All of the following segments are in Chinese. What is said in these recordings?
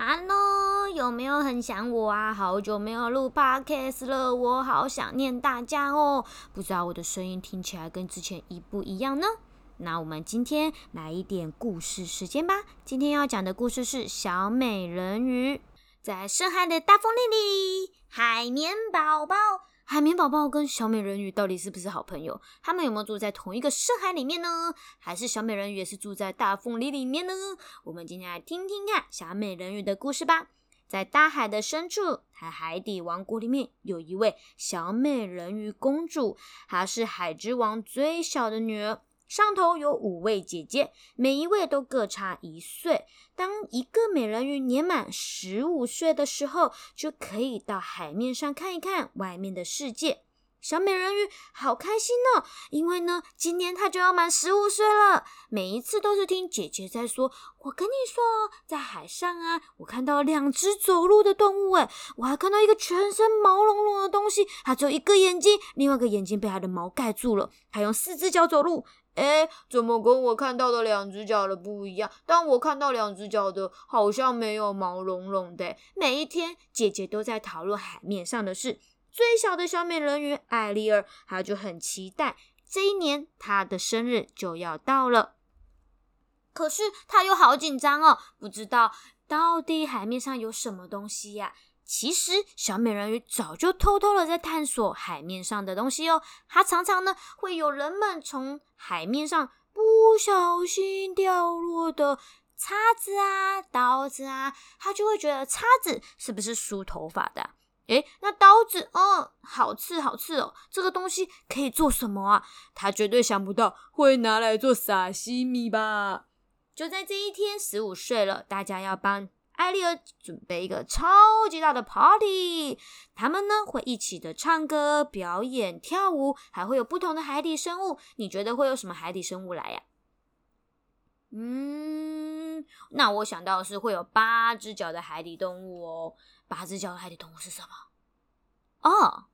啊喽有没有很想我啊？好久没有录 Podcast 了，我好想念大家哦。不知道我的声音听起来跟之前一不一样呢？那我们今天来一点故事时间吧。今天要讲的故事是小美人鱼。在深海的大风里里，海绵宝宝。海绵宝宝跟小美人鱼到底是不是好朋友？他们有没有住在同一个深海里面呢？还是小美人鱼也是住在大凤梨里面呢？我们今天来听听看小美人鱼的故事吧。在大海的深处，在海底王国里面，有一位小美人鱼公主，她是海之王最小的女儿。上头有五位姐姐，每一位都各差一岁。当一个美人鱼年满十五岁的时候，就可以到海面上看一看外面的世界。小美人鱼好开心呢，因为呢，今年她就要满十五岁了。每一次都是听姐姐在说：“我跟你说，在海上啊，我看到两只走路的动物，诶，我还看到一个全身毛茸茸的东西，它只有一个眼睛，另外一个眼睛被它的毛盖住了，它用四只脚走路。”哎，怎么跟我看到的两只脚的不一样？但我看到两只脚的，好像没有毛茸茸的。每一天，姐姐都在讨论海面上的事。最小的小美人鱼艾丽儿，她就很期待这一年她的生日就要到了。可是她又好紧张哦，不知道到底海面上有什么东西呀？其实，小美人鱼早就偷偷的在探索海面上的东西哦。它常常呢，会有人们从海面上不小心掉落的叉子啊、刀子啊，他就会觉得叉子是不是梳头发的？诶，那刀子，哦，好刺好刺哦，这个东西可以做什么啊？他绝对想不到会拿来做沙西米吧？就在这一天，十五岁了，大家要帮。艾丽尔准备一个超级大的 party，他们呢会一起的唱歌、表演、跳舞，还会有不同的海底生物。你觉得会有什么海底生物来呀？嗯，那我想到的是会有八只脚的海底动物哦。八只脚的海底动物是什么？哦，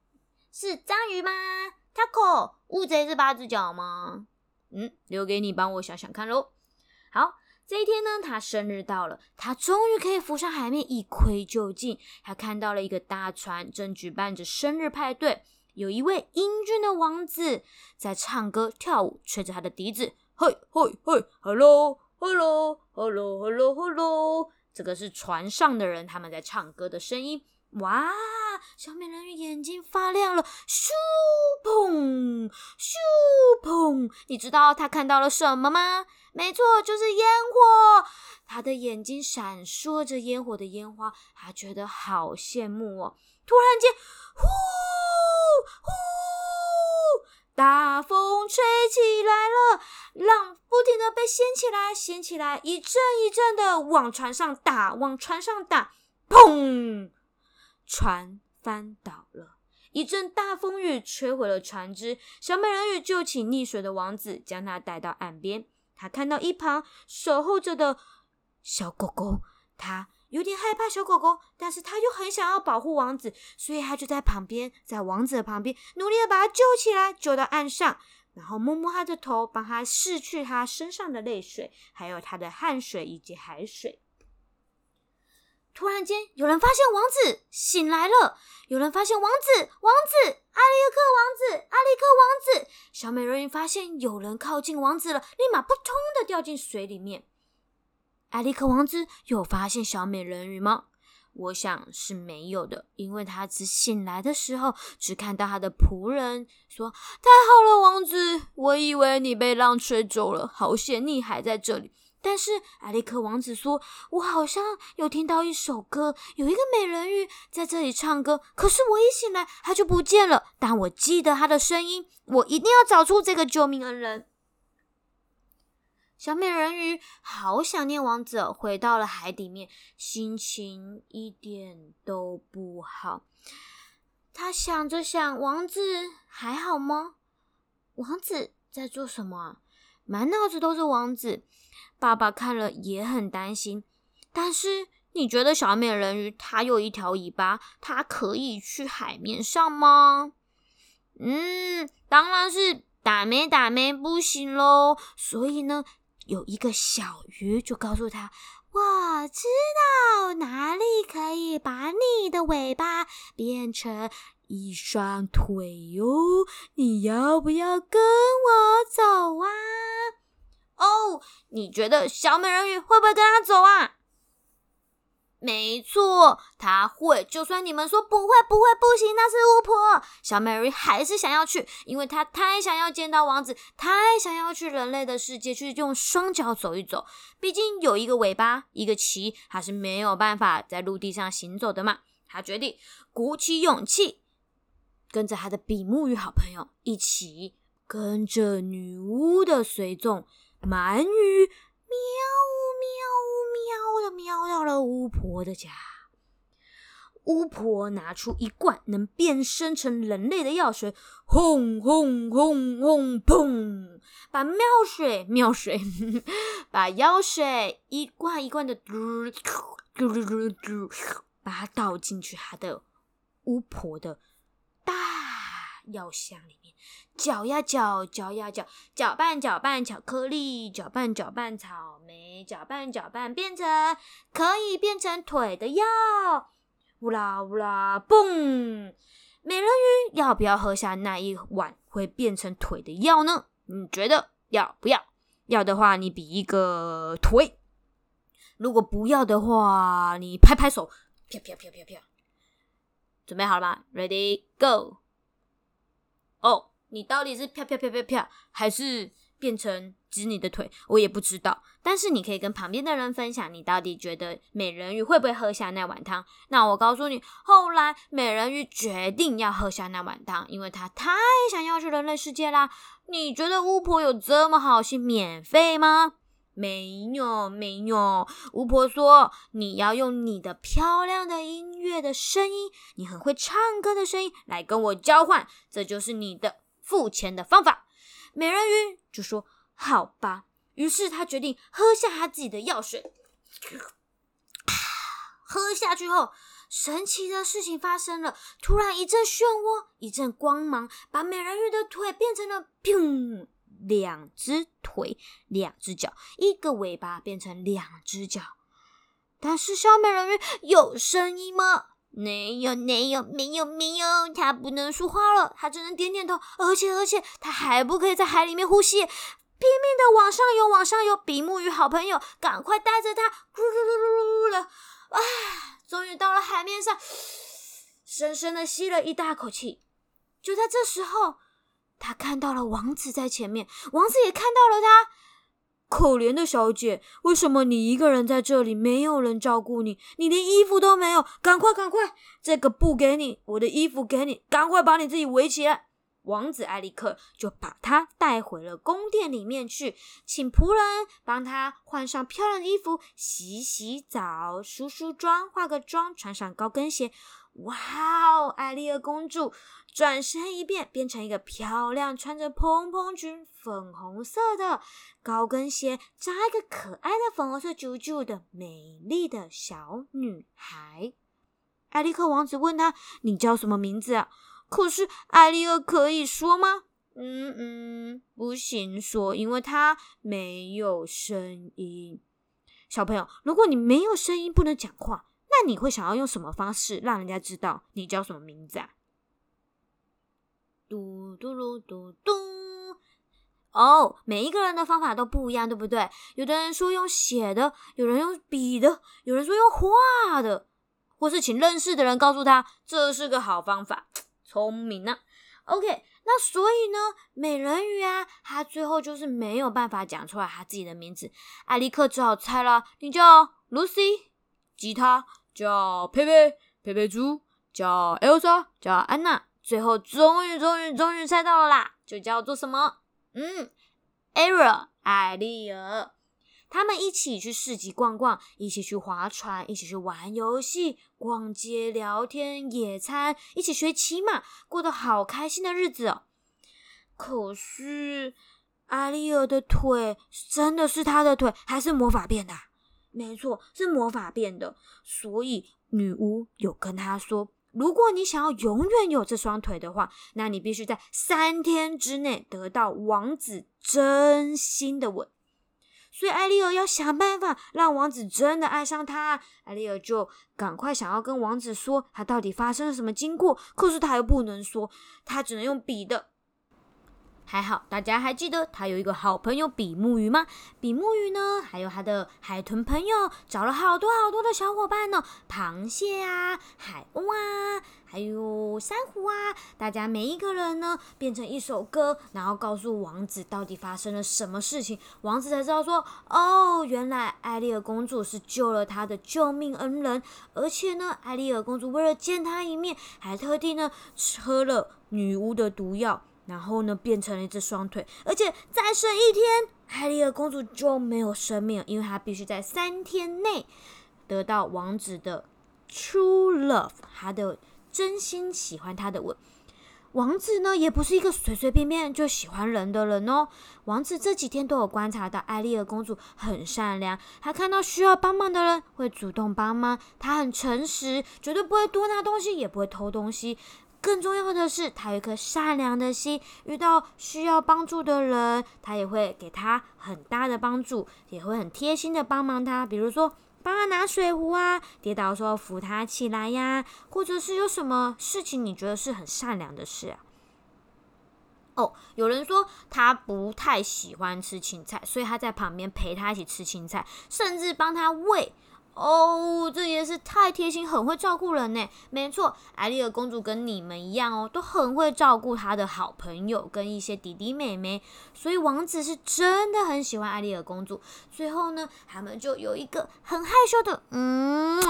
是章鱼吗？Taco，乌贼是八只脚吗？嗯，留给你帮我想想看喽。好。这一天呢，他生日到了，他终于可以浮上海面一窥究竟。他看到了一个大船正举办着生日派对，有一位英俊的王子在唱歌跳舞，吹着他的笛子，嘿嘿嘿，hello hello hello hello hello，。这个是船上的人他们在唱歌的声音。哇，小美人鱼眼睛发亮了，咻砰，咻砰，你知道她看到了什么吗？没错，就是烟火。她的眼睛闪烁着烟火的烟花，她觉得好羡慕哦。突然间，呼呼，大风吹起来了，浪不停的被掀起来，掀起来，一阵一阵的往船上打，往船上打，砰！船翻倒了，一阵大风雨摧毁了船只。小美人鱼救起溺水的王子，将他带到岸边。他看到一旁守候着的小狗狗，他有点害怕小狗狗，但是他又很想要保护王子，所以他就在旁边，在王子的旁边，努力的把他救起来，救到岸上，然后摸摸他的头，帮他拭去他身上的泪水，还有他的汗水以及海水。突然间，有人发现王子醒来了。有人发现王子，王子，阿利克王子，阿利克王子。小美人鱼发现有人靠近王子了，立马扑通的掉进水里面。艾利克王子有发现小美人鱼吗？我想是没有的，因为他只醒来的时候只看到他的仆人说：“太好了，王子，我以为你被浪吹走了，好险你还在这里。”但是艾利克王子说：“我好像有听到一首歌，有一个美人鱼在这里唱歌。可是我一醒来，它就不见了。但我记得它的声音，我一定要找出这个救命恩人。”小美人鱼好想念王子，回到了海底面，心情一点都不好。他想着想，王子还好吗？王子在做什么啊？满脑子都是王子。爸爸看了也很担心，但是你觉得小美人鱼它有一条尾巴，它可以去海面上吗？嗯，当然是打没打没不行喽。所以呢，有一个小鱼就告诉他：“我知道哪里可以把你的尾巴变成一双腿哟，你要不要跟我走啊？哦，你觉得小美人鱼会不会跟他走啊？没错，他会。就算你们说不会、不会、不行，那是巫婆，小美人鱼还是想要去，因为她太想要见到王子，太想要去人类的世界，去用双脚走一走。毕竟有一个尾巴，一个鳍，她是没有办法在陆地上行走的嘛。她决定鼓起勇气，跟着她的比目鱼好朋友一起，跟着女巫的随从鳗鱼喵。喵喵的喵到了巫婆的家，巫婆拿出一罐能变身成人类的药水，轰轰轰轰砰！把妙水妙水，把药水一罐一罐的嘟嘟嘟嘟嘟，把它倒进去他的巫婆的药箱里面。搅呀搅，搅呀搅，搅拌搅拌巧克力，搅拌搅拌草莓，搅拌搅拌变成可以变成腿的药。呜啦呜啦，嘣！美人鱼要不要喝下那一碗会变成腿的药呢？你觉得要不要？要的话，你比一个腿；如果不要的话，你拍拍手，啪啪啪啪啪。准备好了吗？Ready go！哦。你到底是飘飘飘飘飘，还是变成指你的腿？我也不知道。但是你可以跟旁边的人分享，你到底觉得美人鱼会不会喝下那碗汤？那我告诉你，后来美人鱼决定要喝下那碗汤，因为她太想要去人类世界啦。你觉得巫婆有这么好心免费吗？没有，没有。巫婆说：“你要用你的漂亮的音乐的声音，你很会唱歌的声音来跟我交换，这就是你的。”付钱的方法，美人鱼就说：“好吧。”于是他决定喝下他自己的药水。喝下去后，神奇的事情发生了。突然一阵漩涡，一阵光芒，把美人鱼的腿变成了“砰”，两只腿，两只脚，一个尾巴变成两只脚。但是小美人鱼有声音吗？没有，没有，没有，没有，它不能说话了，它只能点点头，而且，而且，它还不可以在海里面呼吸，拼命的往上游，往上游。比目鱼好朋友，赶快带着它，噜噜噜噜噜的，啊，终于到了海面上，深深的吸了一大口气。就在这时候，他看到了王子在前面，王子也看到了他。可怜的小姐，为什么你一个人在这里，没有人照顾你？你连衣服都没有，赶快，赶快，这个布给你，我的衣服给你，赶快把你自己围起来。王子艾利克就把他带回了宫殿里面去，请仆人帮他换上漂亮的衣服，洗洗澡，梳梳妆，化个妆，穿上高跟鞋。哇哦，艾丽尔公主转身一变，变成一个漂亮，穿着蓬蓬裙、粉红色的高跟鞋，扎一个可爱的粉红色啾啾的美丽的小女孩。艾利克王子问她：“你叫什么名字啊？”可是艾丽尔可以说吗？嗯嗯，不行说，因为她没有声音。小朋友，如果你没有声音，不能讲话。那你会想要用什么方式让人家知道你叫什么名字啊？嘟嘟噜嘟嘟。哦，每一个人的方法都不一样，对不对？有的人说用写的，有人用笔的，有人说用画的，或是请认识的人告诉他这是个好方法，聪明呢。OK，那所以呢，美人鱼啊，他最后就是没有办法讲出来他自己的名字，艾利克只好猜了，你叫 Lucy，吉他。叫佩佩，佩佩猪；叫 Elsa，叫安娜。最后，终于，终于，终于猜到了啦！就叫做什么？嗯，Ariel，艾丽尔。他们一起去市集逛逛，一起去划船，一起去玩游戏、逛街、聊天、野餐，一起学骑马，过得好开心的日子。可是，艾丽尔的腿真的是他的腿，还是魔法变的？没错，是魔法变的。所以女巫有跟他说：“如果你想要永远有这双腿的话，那你必须在三天之内得到王子真心的吻。”所以艾丽尔要想办法让王子真的爱上她。艾丽尔就赶快想要跟王子说，他到底发生了什么经过，可是他又不能说，他只能用笔的。还好，大家还记得他有一个好朋友比目鱼吗？比目鱼呢，还有他的海豚朋友，找了好多好多的小伙伴呢，螃蟹啊，海鸥啊，还有珊瑚啊。大家每一个人呢，变成一首歌，然后告诉王子到底发生了什么事情。王子才知道说，哦，原来艾丽尔公主是救了他的救命恩人，而且呢，艾丽尔公主为了见他一面，还特地呢喝了女巫的毒药。然后呢，变成了一只双腿，而且再生一天，艾丽尔公主就没有生命，因为她必须在三天内得到王子的 true love，他的真心喜欢他的吻。王子呢，也不是一个随随便便就喜欢人的人哦。王子这几天都有观察到艾丽尔公主很善良，他看到需要帮忙的人会主动帮忙，他很诚实，绝对不会多拿东西，也不会偷东西。更重要的是，他有一颗善良的心，遇到需要帮助的人，他也会给他很大的帮助，也会很贴心的帮忙他。比如说，帮他拿水壶啊，跌倒的时候扶他起来呀，或者是有什么事情你觉得是很善良的事啊？哦，有人说他不太喜欢吃青菜，所以他在旁边陪他一起吃青菜，甚至帮他喂。哦，这也是太贴心，很会照顾人呢。没错，艾丽尔公主跟你们一样哦，都很会照顾她的好朋友跟一些弟弟妹妹。所以王子是真的很喜欢艾丽尔公主。最后呢，他们就有一个很害羞的，嗯，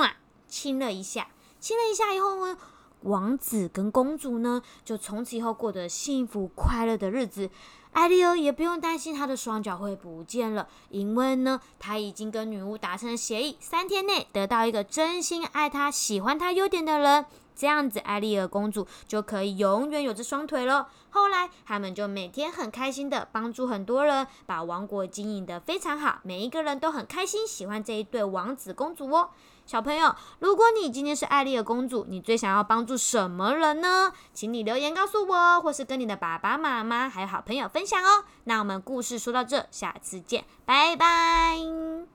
亲了一下。亲了一下以后呢，王子跟公主呢，就从此以后过得幸福快乐的日子。艾丽尔也不用担心她的双脚会不见了，因为呢，她已经跟女巫达成了协议，三天内得到一个真心爱她、喜欢她优点的人，这样子艾丽尔公主就可以永远有这双腿了。后来，他们就每天很开心的帮助很多人，把王国经营的非常好，每一个人都很开心，喜欢这一对王子公主哦。小朋友，如果你今天是艾丽尔公主，你最想要帮助什么人呢？请你留言告诉我，或是跟你的爸爸妈妈还有好朋友分享哦。那我们故事说到这，下次见，拜拜。